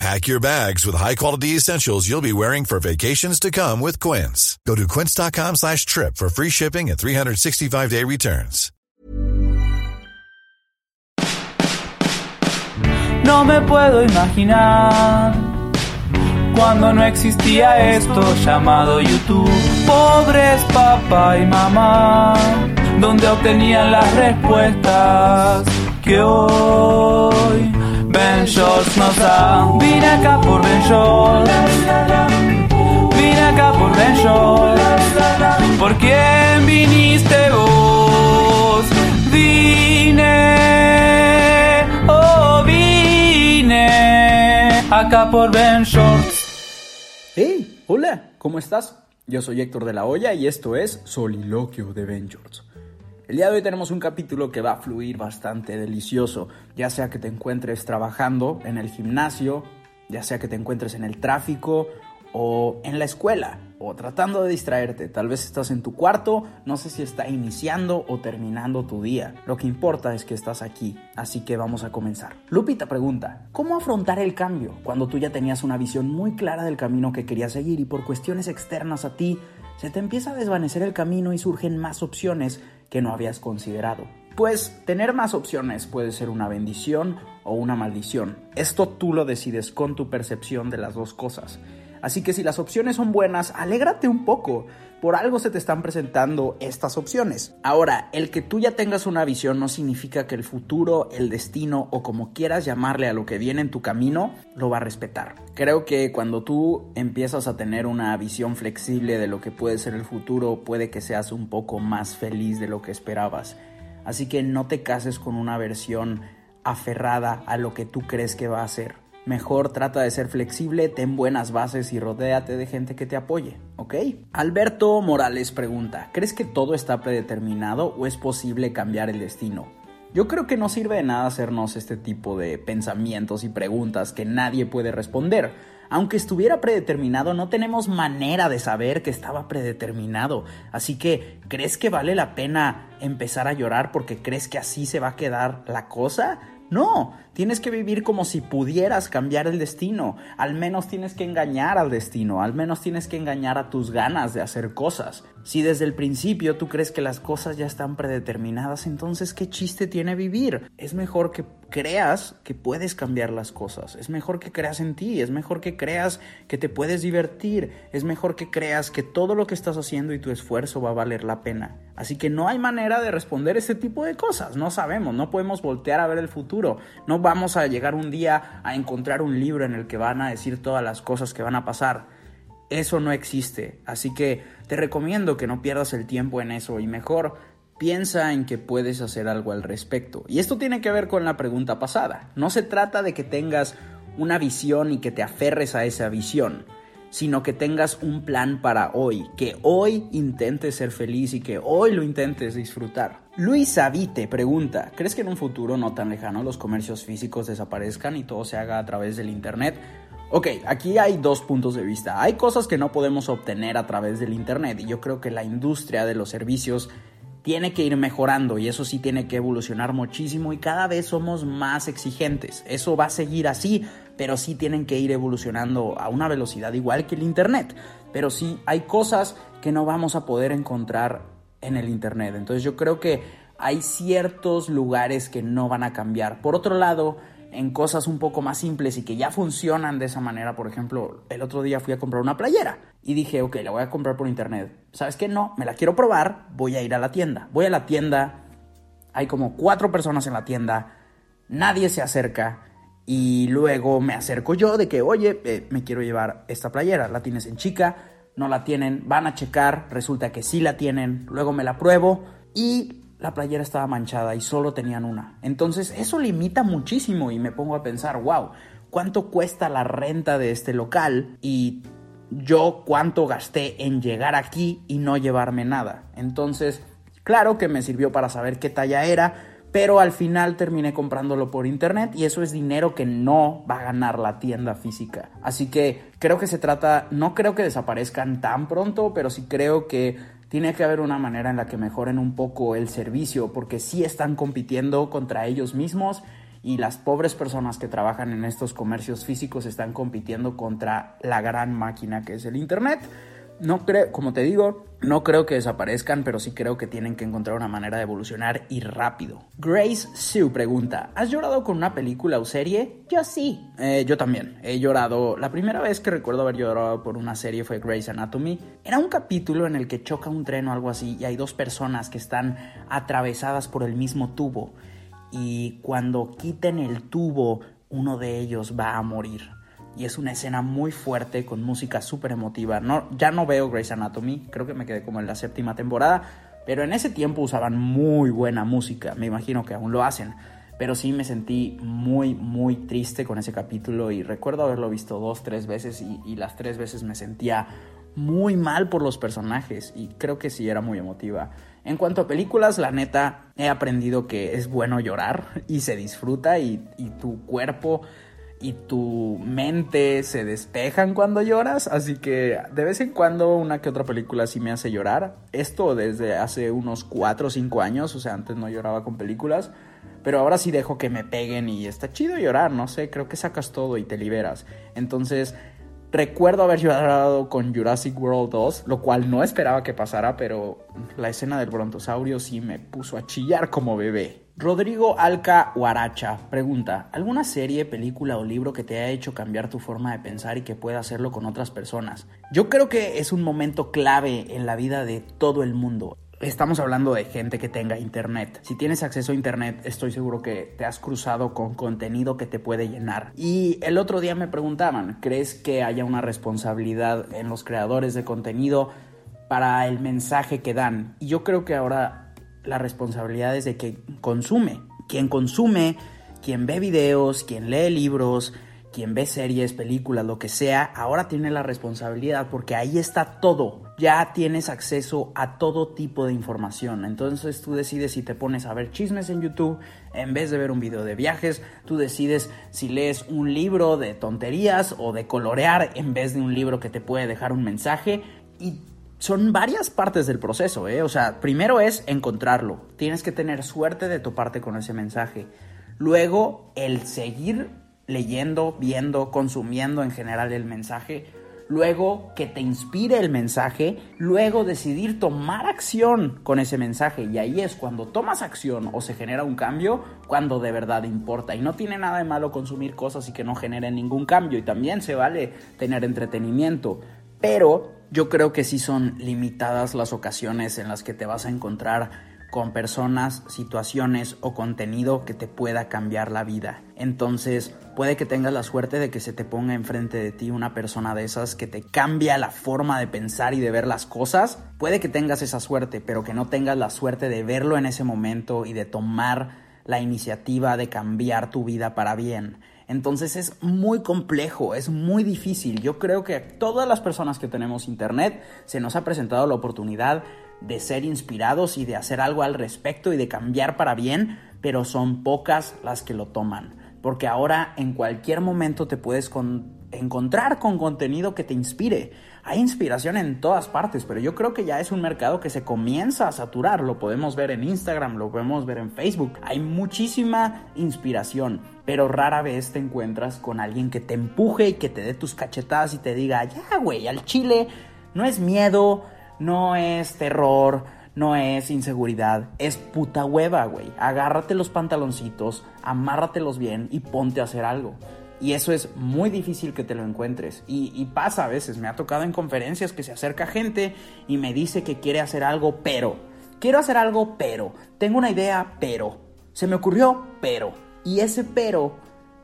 Pack your bags with high-quality essentials you'll be wearing for vacations to come with Quince. Go to quince.com slash trip for free shipping and 365-day returns. No me puedo imaginar cuando no existía esto llamado YouTube. Pobres papá y mamá, donde obtenían las respuestas que hoy Ben Shorts nos. Vine acá por Ben Shorts. Vine acá por Ben Shorts. ¿Por quién viniste vos? Vine, oh vine acá por Ben Shorts. Hey, hola, ¿cómo estás? Yo soy Héctor de la Hoya y esto es Soliloquio de Ben Shorts. El día de hoy tenemos un capítulo que va a fluir bastante delicioso, ya sea que te encuentres trabajando en el gimnasio, ya sea que te encuentres en el tráfico o en la escuela o tratando de distraerte. Tal vez estás en tu cuarto, no sé si está iniciando o terminando tu día. Lo que importa es que estás aquí, así que vamos a comenzar. Lupita pregunta, ¿cómo afrontar el cambio cuando tú ya tenías una visión muy clara del camino que querías seguir y por cuestiones externas a ti se te empieza a desvanecer el camino y surgen más opciones que no habías considerado. Pues tener más opciones puede ser una bendición o una maldición. Esto tú lo decides con tu percepción de las dos cosas. Así que si las opciones son buenas, alégrate un poco. Por algo se te están presentando estas opciones. Ahora, el que tú ya tengas una visión no significa que el futuro, el destino o como quieras llamarle a lo que viene en tu camino, lo va a respetar. Creo que cuando tú empiezas a tener una visión flexible de lo que puede ser el futuro, puede que seas un poco más feliz de lo que esperabas. Así que no te cases con una versión aferrada a lo que tú crees que va a ser. Mejor trata de ser flexible, ten buenas bases y rodéate de gente que te apoye, ¿ok? Alberto Morales pregunta, ¿crees que todo está predeterminado o es posible cambiar el destino? Yo creo que no sirve de nada hacernos este tipo de pensamientos y preguntas que nadie puede responder. Aunque estuviera predeterminado, no tenemos manera de saber que estaba predeterminado. Así que, ¿crees que vale la pena empezar a llorar porque crees que así se va a quedar la cosa? No, tienes que vivir como si pudieras cambiar el destino. Al menos tienes que engañar al destino, al menos tienes que engañar a tus ganas de hacer cosas. Si desde el principio tú crees que las cosas ya están predeterminadas, entonces ¿qué chiste tiene vivir? Es mejor que creas que puedes cambiar las cosas, es mejor que creas en ti, es mejor que creas que te puedes divertir, es mejor que creas que todo lo que estás haciendo y tu esfuerzo va a valer la pena. Así que no hay manera de responder ese tipo de cosas, no sabemos, no podemos voltear a ver el futuro, no vamos a llegar un día a encontrar un libro en el que van a decir todas las cosas que van a pasar. Eso no existe, así que te recomiendo que no pierdas el tiempo en eso y mejor piensa en que puedes hacer algo al respecto. Y esto tiene que ver con la pregunta pasada. No se trata de que tengas una visión y que te aferres a esa visión, sino que tengas un plan para hoy, que hoy intentes ser feliz y que hoy lo intentes disfrutar. Luis Avite pregunta, ¿crees que en un futuro no tan lejano los comercios físicos desaparezcan y todo se haga a través del Internet? Ok, aquí hay dos puntos de vista. Hay cosas que no podemos obtener a través del Internet y yo creo que la industria de los servicios tiene que ir mejorando y eso sí tiene que evolucionar muchísimo y cada vez somos más exigentes. Eso va a seguir así, pero sí tienen que ir evolucionando a una velocidad igual que el Internet. Pero sí hay cosas que no vamos a poder encontrar en el Internet. Entonces yo creo que hay ciertos lugares que no van a cambiar. Por otro lado, en cosas un poco más simples y que ya funcionan de esa manera. Por ejemplo, el otro día fui a comprar una playera y dije, ok, la voy a comprar por internet. ¿Sabes qué? No, me la quiero probar, voy a ir a la tienda. Voy a la tienda, hay como cuatro personas en la tienda, nadie se acerca y luego me acerco yo de que, oye, eh, me quiero llevar esta playera, la tienes en chica, no la tienen, van a checar, resulta que sí la tienen, luego me la pruebo y la playera estaba manchada y solo tenían una. Entonces eso limita muchísimo y me pongo a pensar, wow, ¿cuánto cuesta la renta de este local? Y yo cuánto gasté en llegar aquí y no llevarme nada. Entonces Claro que me sirvió para saber qué talla era, pero al final terminé comprándolo por internet y eso es dinero que no va a ganar la tienda física. Así que creo que se trata, no creo que desaparezcan tan pronto, pero sí creo que tiene que haber una manera en la que mejoren un poco el servicio, porque sí están compitiendo contra ellos mismos y las pobres personas que trabajan en estos comercios físicos están compitiendo contra la gran máquina que es el Internet. No creo, como te digo, no creo que desaparezcan, pero sí creo que tienen que encontrar una manera de evolucionar y rápido. Grace Sue pregunta, ¿has llorado con una película o serie? Yo sí. Eh, yo también. He llorado. La primera vez que recuerdo haber llorado por una serie fue Grey's Anatomy. Era un capítulo en el que choca un tren o algo así y hay dos personas que están atravesadas por el mismo tubo. Y cuando quiten el tubo, uno de ellos va a morir y es una escena muy fuerte con música súper emotiva. No, ya no veo Grey's Anatomy, creo que me quedé como en la séptima temporada, pero en ese tiempo usaban muy buena música, me imagino que aún lo hacen. Pero sí me sentí muy, muy triste con ese capítulo y recuerdo haberlo visto dos, tres veces y, y las tres veces me sentía muy mal por los personajes y creo que sí era muy emotiva. En cuanto a películas, la neta, he aprendido que es bueno llorar y se disfruta y, y tu cuerpo y tu mente se despejan cuando lloras, así que de vez en cuando una que otra película sí me hace llorar. Esto desde hace unos 4 o 5 años, o sea, antes no lloraba con películas, pero ahora sí dejo que me peguen y está chido llorar, no sé, creo que sacas todo y te liberas. Entonces, recuerdo haber llorado con Jurassic World 2, lo cual no esperaba que pasara, pero la escena del brontosaurio sí me puso a chillar como bebé. Rodrigo Alca Huaracha pregunta, ¿alguna serie, película o libro que te haya hecho cambiar tu forma de pensar y que pueda hacerlo con otras personas? Yo creo que es un momento clave en la vida de todo el mundo. Estamos hablando de gente que tenga internet. Si tienes acceso a internet, estoy seguro que te has cruzado con contenido que te puede llenar. Y el otro día me preguntaban, ¿crees que haya una responsabilidad en los creadores de contenido para el mensaje que dan? Y yo creo que ahora la responsabilidad es de quien consume. Quien consume, quien ve videos, quien lee libros, quien ve series, películas, lo que sea, ahora tiene la responsabilidad porque ahí está todo. Ya tienes acceso a todo tipo de información. Entonces tú decides si te pones a ver chismes en YouTube en vez de ver un video de viajes. Tú decides si lees un libro de tonterías o de colorear en vez de un libro que te puede dejar un mensaje. Y son varias partes del proceso, ¿eh? O sea, primero es encontrarlo. Tienes que tener suerte de toparte con ese mensaje. Luego, el seguir leyendo, viendo, consumiendo en general el mensaje. Luego, que te inspire el mensaje. Luego, decidir tomar acción con ese mensaje. Y ahí es cuando tomas acción o se genera un cambio, cuando de verdad importa. Y no tiene nada de malo consumir cosas y que no generen ningún cambio. Y también se vale tener entretenimiento. Pero yo creo que sí son limitadas las ocasiones en las que te vas a encontrar con personas, situaciones o contenido que te pueda cambiar la vida. Entonces, puede que tengas la suerte de que se te ponga enfrente de ti una persona de esas que te cambia la forma de pensar y de ver las cosas. Puede que tengas esa suerte, pero que no tengas la suerte de verlo en ese momento y de tomar la iniciativa de cambiar tu vida para bien. Entonces es muy complejo, es muy difícil. Yo creo que a todas las personas que tenemos internet se nos ha presentado la oportunidad de ser inspirados y de hacer algo al respecto y de cambiar para bien, pero son pocas las que lo toman. Porque ahora en cualquier momento te puedes encontrar con contenido que te inspire. Hay inspiración en todas partes, pero yo creo que ya es un mercado que se comienza a saturar. Lo podemos ver en Instagram, lo podemos ver en Facebook. Hay muchísima inspiración, pero rara vez te encuentras con alguien que te empuje y que te dé tus cachetadas y te diga, ya, güey, al chile no es miedo, no es terror, no es inseguridad, es puta hueva, güey. Agárrate los pantaloncitos, amárratelos bien y ponte a hacer algo. Y eso es muy difícil que te lo encuentres. Y, pasa a veces, me ha tocado en conferencias que se acerca gente y me dice que quiere hacer algo, pero. Quiero hacer algo, pero. Tengo una idea, pero. Se me ocurrió, pero. Y ese pero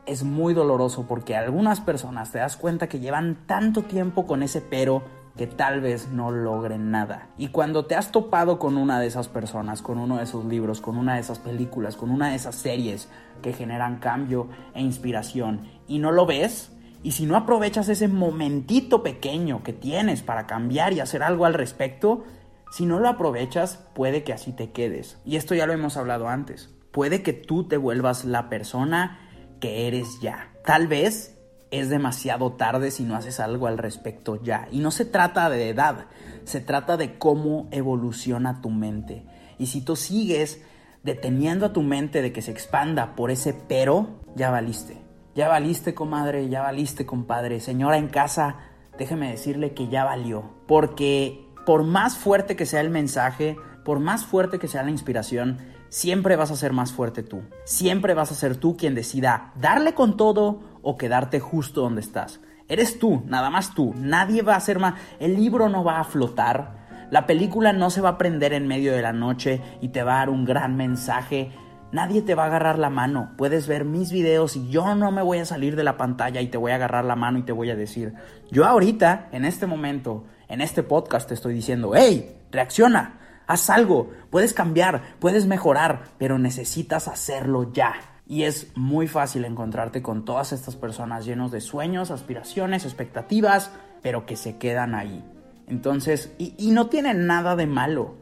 es muy doloroso porque algunas personas te das cuenta que llevan tanto tiempo con ese pero que tal vez no logren nada. Y cuando te has topado con una de esas personas, con uno de esos libros, con una de esas películas, con una de esas series que generan cambio e inspiración y no lo ves, y si no aprovechas ese momentito pequeño que tienes para cambiar y hacer algo al respecto, Si no lo aprovechas, puede que así te quedes. Y esto ya lo hemos hablado antes. Puede que tú te vuelvas la persona que eres ya. Tal vez es demasiado tarde si no haces algo al respecto ya. Y no se trata de edad, se trata de cómo evoluciona tu mente. Y si tú sigues deteniendo a tu mente de que se expanda por ese pero, ya valiste. Ya valiste, comadre, ya valiste, compadre. Señora en casa, déjeme decirle que ya valió. Porque por más fuerte que sea el mensaje, por más fuerte que sea la inspiración, siempre vas a ser más fuerte tú. Siempre vas a ser tú quien decida darle con todo o quedarte justo donde estás. Eres tú, nada más tú. Nadie va a ser más. El libro no va a flotar. La película no se va a prender en medio de la noche y te va a dar un gran mensaje. Nadie te va a agarrar la mano. Puedes ver mis videos y yo no me voy a salir de la pantalla y te voy a agarrar la mano y te voy a decir, yo ahorita, en este momento, en este podcast te estoy diciendo, hey, reacciona, haz algo, puedes cambiar, puedes mejorar, pero necesitas hacerlo ya. Y es muy fácil encontrarte con todas estas personas llenos de sueños, aspiraciones, expectativas, pero que se quedan ahí. Entonces, y, no tienen nada de malo.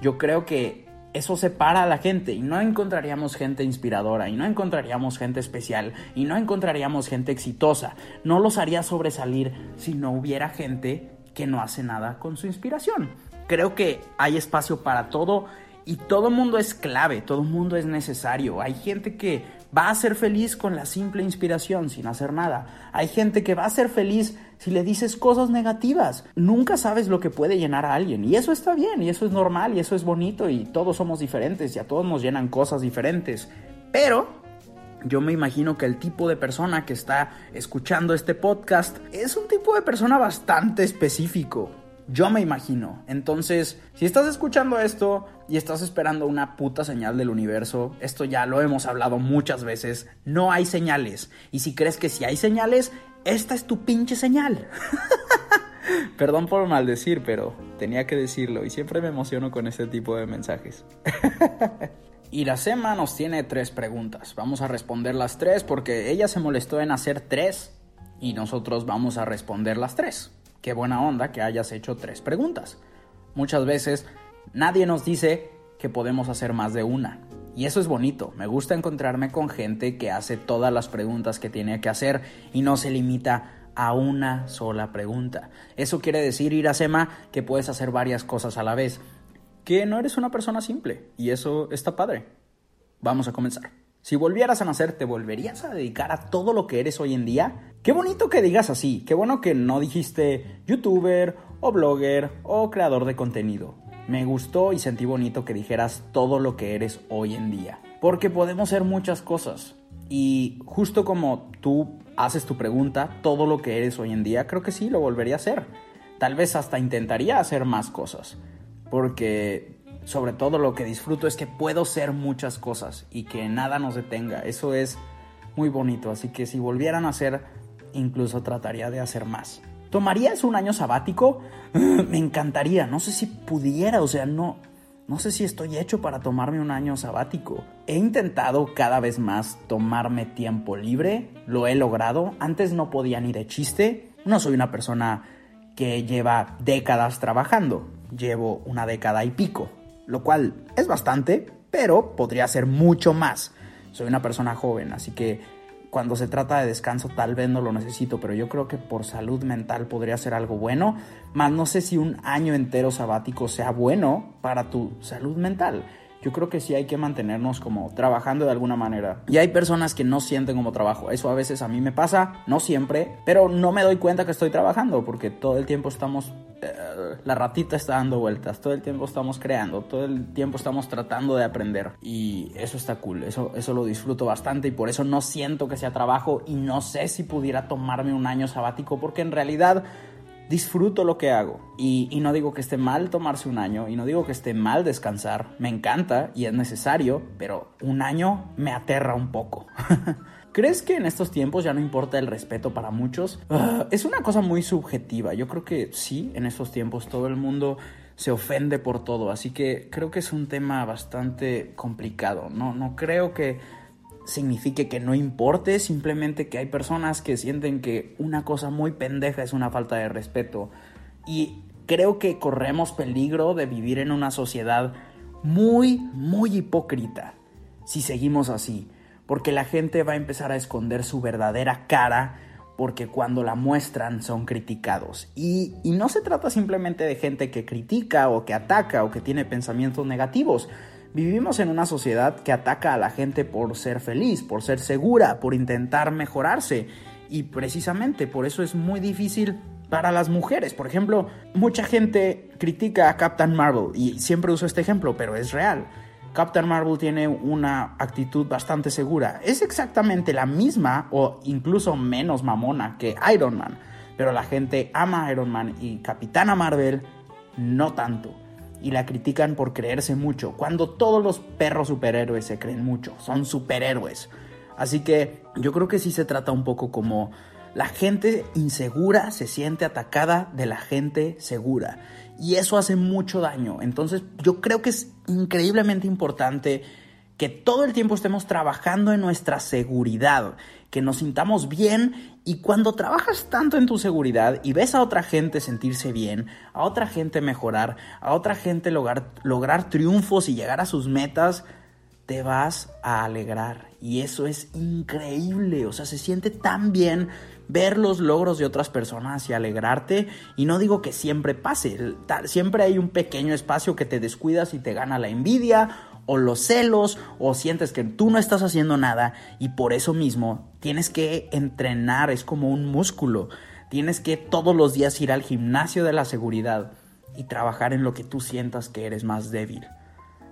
Yo creo que eso separa a la gente y no encontraríamos gente inspiradora y no encontraríamos gente especial y no encontraríamos gente exitosa. No los haría sobresalir si no hubiera gente que no hace nada con su inspiración. Creo que hay espacio para todo y todo mundo es clave, todo mundo es necesario. Hay gente que va a ser feliz con la simple inspiración, sin hacer nada. Hay gente que va a ser feliz si le dices cosas negativas. Nunca sabes lo que puede llenar a alguien. Y eso está bien, y eso es normal, y eso es bonito, y todos somos diferentes, y a todos nos llenan cosas diferentes. Pero yo me imagino que el tipo de persona que está escuchando este podcast es un tipo de persona bastante específico. Yo me imagino. Entonces, si estás escuchando esto y estás esperando una puta señal del universo, esto ya lo hemos hablado muchas veces, no hay señales. Y si crees que sí hay señales, esta es tu pinche señal. Perdón por maldecir, pero tenía que decirlo y siempre me emociono con este tipo de mensajes. Iracema nos tiene tres preguntas. Vamos a responder las tres porque ella se molestó en hacer tres y nosotros vamos a responder las tres. Qué buena onda que hayas hecho tres preguntas. Muchas veces nadie nos dice que podemos hacer más de una. Y eso es bonito. Me gusta encontrarme con gente que hace todas las preguntas que tiene que hacer y no se limita a una sola pregunta. Eso quiere decir, Iracema, que puedes hacer varias cosas a la vez. Que no eres una persona simple. Y eso está padre. Vamos a comenzar. Si volvieras a nacer, ¿te volverías a dedicar a todo lo que eres hoy en día? Qué bonito que digas así, qué bueno que no dijiste youtuber o blogger o creador de contenido. Me gustó y sentí bonito que dijeras todo lo que eres hoy en día. Porque podemos ser muchas cosas. Y justo como tú haces tu pregunta, todo lo que eres hoy en día, creo que sí, lo volvería a hacer. Tal vez hasta intentaría hacer más cosas. Porque sobre todo lo que disfruto es que puedo ser muchas cosas y que nada nos detenga. Eso es muy bonito, así que si volvieran a hacer, incluso trataría de hacer más. ¿Tomarías un año sabático? Me encantaría, no sé si pudiera, o sea, no, no sé si estoy hecho para tomarme un año sabático. He intentado cada vez más tomarme tiempo libre, lo he logrado, antes no podía ni de chiste, no soy una persona que lleva décadas trabajando, llevo una década y pico, lo cual es bastante, pero podría ser mucho más. Soy una persona joven, así que cuando se trata de descanso tal vez no lo necesito, pero yo creo que por salud mental podría ser algo bueno, más no sé si un año entero sabático sea bueno para tu salud mental yo creo que sí hay que mantenernos como trabajando de alguna manera. Y hay personas que no sienten como trabajo. Eso a veces a mí me pasa, no siempre, pero no me doy cuenta que estoy trabajando porque todo el tiempo estamos... Eh, la ratita está dando vueltas, todo el tiempo estamos creando, todo el tiempo estamos tratando de aprender. Y eso está cool, eso, eso lo disfruto bastante y por eso no siento que sea trabajo y no sé si pudiera tomarme un año sabático porque en realidad disfruto lo que hago. Y, no digo que esté mal tomarse un año, y no digo que esté mal descansar. Me encanta y es necesario, pero un año me aterra un poco. ¿Crees que en estos tiempos ya no importa el respeto para muchos? Ah, es una cosa muy subjetiva. Yo creo que sí, en estos tiempos todo el mundo se ofende por todo, así que creo que es un tema bastante complicado. No, no creo que signifique que no importe, simplemente que hay personas que sienten que una cosa muy pendeja es una falta de respeto. Y creo que corremos peligro de vivir en una sociedad muy, muy hipócrita si seguimos así, porque la gente va a empezar a esconder su verdadera cara porque cuando la muestran son criticados. Y, y, no se trata simplemente de gente que critica o que ataca o que tiene pensamientos negativos. Vivimos en una sociedad que ataca a la gente por ser feliz, por ser segura, por intentar mejorarse. Y precisamente por eso es muy difícil para las mujeres. Por ejemplo, mucha gente critica a Captain Marvel y siempre uso este ejemplo, pero es real. Captain Marvel tiene una actitud bastante segura. Es exactamente la misma o incluso menos mamona que Iron Man. Pero la gente ama Iron Man y Capitana Marvel no tanto. Y la critican por creerse mucho, cuando todos los perros superhéroes se creen mucho, son superhéroes. Así que yo creo que sí se trata un poco como la gente insegura se siente atacada de la gente segura y eso hace mucho daño. Entonces yo creo que es increíblemente importante que todo el tiempo estemos trabajando en nuestra seguridad, que nos sintamos bien y cuando trabajas tanto en tu seguridad y ves a otra gente sentirse bien, a otra gente mejorar, a otra gente lograr, lograr triunfos y llegar a sus metas, te vas a alegrar. Y eso es increíble, o sea, se siente tan bien ver los logros de otras personas y alegrarte. Y no digo que siempre pase, siempre hay un pequeño espacio que te descuidas y te gana la envidia o los celos o sientes que tú no estás haciendo nada y por eso mismo tienes que entrenar, es como un músculo. Tienes que todos los días ir al gimnasio de la seguridad y trabajar en lo que tú sientas que eres más débil.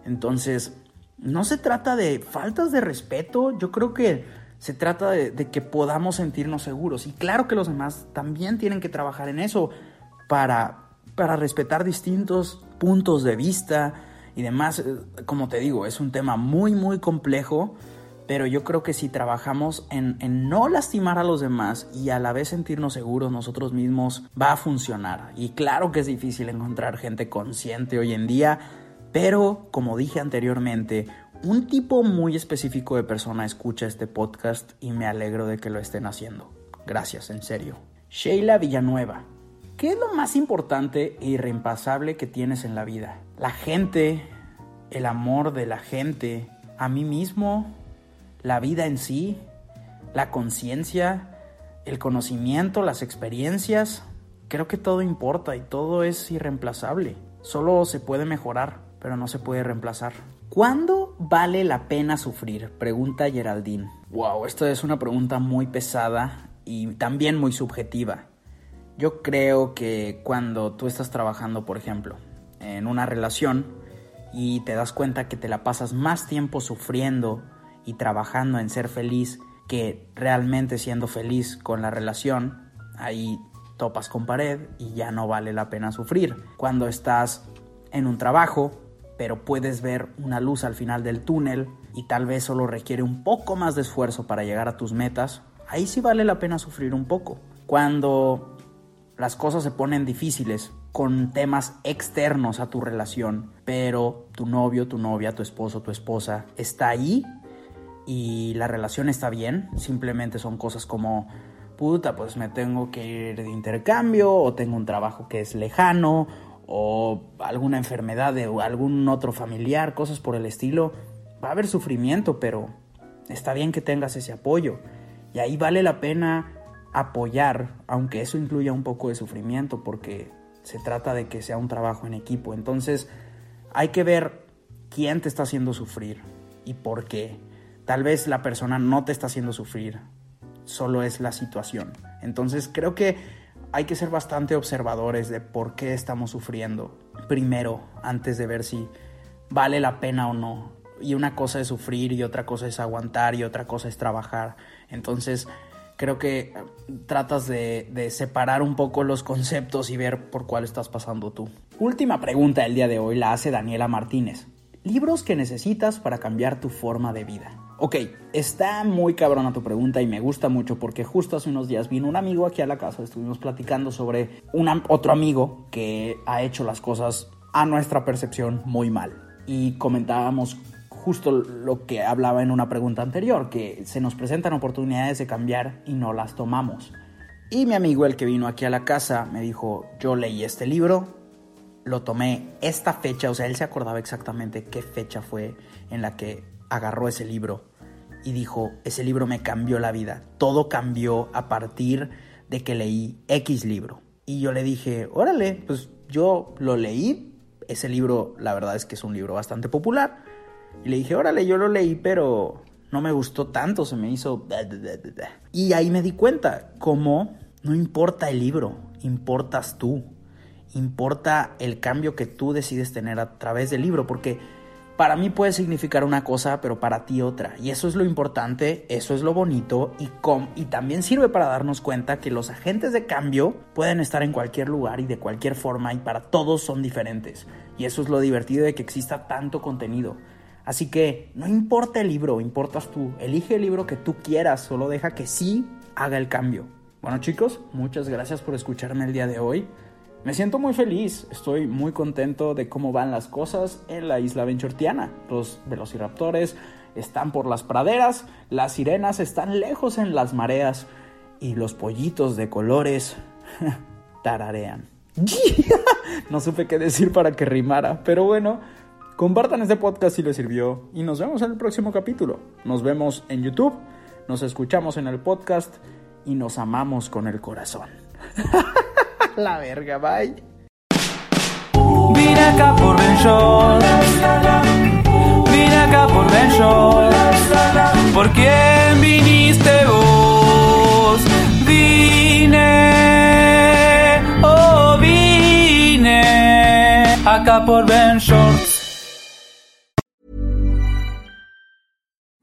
Entonces, no se trata de faltas de respeto, yo creo que se trata de, que podamos sentirnos seguros. Y claro que los demás también tienen que trabajar en eso para, para respetar distintos puntos de vista y demás. Eh, como te digo, es un tema muy, muy complejo, pero yo creo que si trabajamos en, en no lastimar a los demás y a la vez sentirnos seguros nosotros mismos, va a funcionar. Y claro que es difícil encontrar gente consciente hoy en día pero, como dije anteriormente, un tipo muy específico de persona escucha este podcast y me alegro de que lo estén haciendo. Gracias, en serio. Sheila Villanueva. ¿Qué es lo más importante e irreemplazable que tienes en la vida? La gente, el amor de la gente, a mí mismo, la vida en sí, la conciencia, el conocimiento, las experiencias. Creo que todo importa y todo es irreemplazable. Solo se puede mejorar pero no se puede reemplazar. ¿Cuándo vale la pena sufrir? Pregunta Geraldine. Wow, esto es una pregunta muy pesada y también muy subjetiva. Yo creo que cuando tú estás trabajando, por ejemplo, en una relación y te das cuenta que te la pasas más tiempo sufriendo y trabajando en ser feliz que realmente siendo feliz con la relación, ahí topas con pared y ya no vale la pena sufrir. Cuando estás en un trabajo pero puedes ver una luz al final del túnel y tal vez solo requiere un poco más de esfuerzo para llegar a tus metas, ahí sí vale la pena sufrir un poco. Cuando las cosas se ponen difíciles con temas externos a tu relación, pero tu novio, tu novia, tu esposo, tu esposa está ahí y la relación está bien, simplemente son cosas como puta, pues me tengo que ir de intercambio o tengo un trabajo que es lejano o alguna enfermedad de algún otro familiar, cosas por el estilo, va a haber sufrimiento, pero está bien que tengas ese apoyo. Y ahí vale la pena apoyar, aunque eso incluya un poco de sufrimiento, porque se trata de que sea un trabajo en equipo. Entonces hay que ver quién te está haciendo sufrir y por qué. Tal vez la persona no te está haciendo sufrir, solo es la situación. Entonces creo que hay que ser bastante observadores de por qué estamos sufriendo primero antes de ver si vale la pena o no. Y una cosa es sufrir y otra cosa es aguantar y otra cosa es trabajar. Entonces creo que eh, tratas de, separar un poco los conceptos y ver por cuál estás pasando tú. Última pregunta del día de hoy la hace Daniela Martínez. Libros que necesitas para cambiar tu forma de vida. Ok, está muy cabrona tu pregunta y me gusta mucho porque justo hace unos días vino un amigo aquí a la casa, estuvimos platicando sobre un otro amigo que ha hecho las cosas a nuestra percepción muy mal. Y comentábamos justo lo que hablaba en una pregunta anterior, que se nos presentan oportunidades de cambiar y no las tomamos. Y mi amigo, el que vino aquí a la casa, me dijo, yo leí este libro lo tomé esta fecha, o sea, él se acordaba exactamente qué fecha fue en la que agarró ese libro y dijo, ese libro me cambió la vida, todo cambió a partir de que leí X libro. Y yo le dije, órale, pues yo lo leí, ese libro la verdad es que es un libro bastante popular. Y le dije, órale, yo lo leí, pero no me gustó tanto, se me hizo... Y ahí me di cuenta, cómo no importa el libro, importas tú, importa el cambio que tú decides tener a través del libro, porque para mí puede significar una cosa, pero para ti otra. Y eso es lo importante, eso es lo bonito y, y también sirve para darnos cuenta que los agentes de cambio pueden estar en cualquier lugar y de cualquier forma y para todos son diferentes. Y eso es lo divertido de que exista tanto contenido. Así que no importa el libro, importas tú. Elige el libro que tú quieras, solo deja que sí haga el cambio. Bueno chicos, muchas gracias por escucharme el día de hoy. Me siento muy feliz, estoy muy contento de cómo van las cosas en la isla Venturtiana. Los velociraptores están por las praderas, las sirenas están lejos en las mareas y los pollitos de colores tararean. no supe qué decir para que rimara, pero bueno, compartan este podcast si les sirvió y nos vemos en el próximo capítulo. Nos vemos en YouTube, nos escuchamos en el podcast y nos amamos con el corazón. La verga, bye. Vine acá por Ben Vine acá por Ben ¿Por quién viniste vos? Vine, oh vine acá por Ben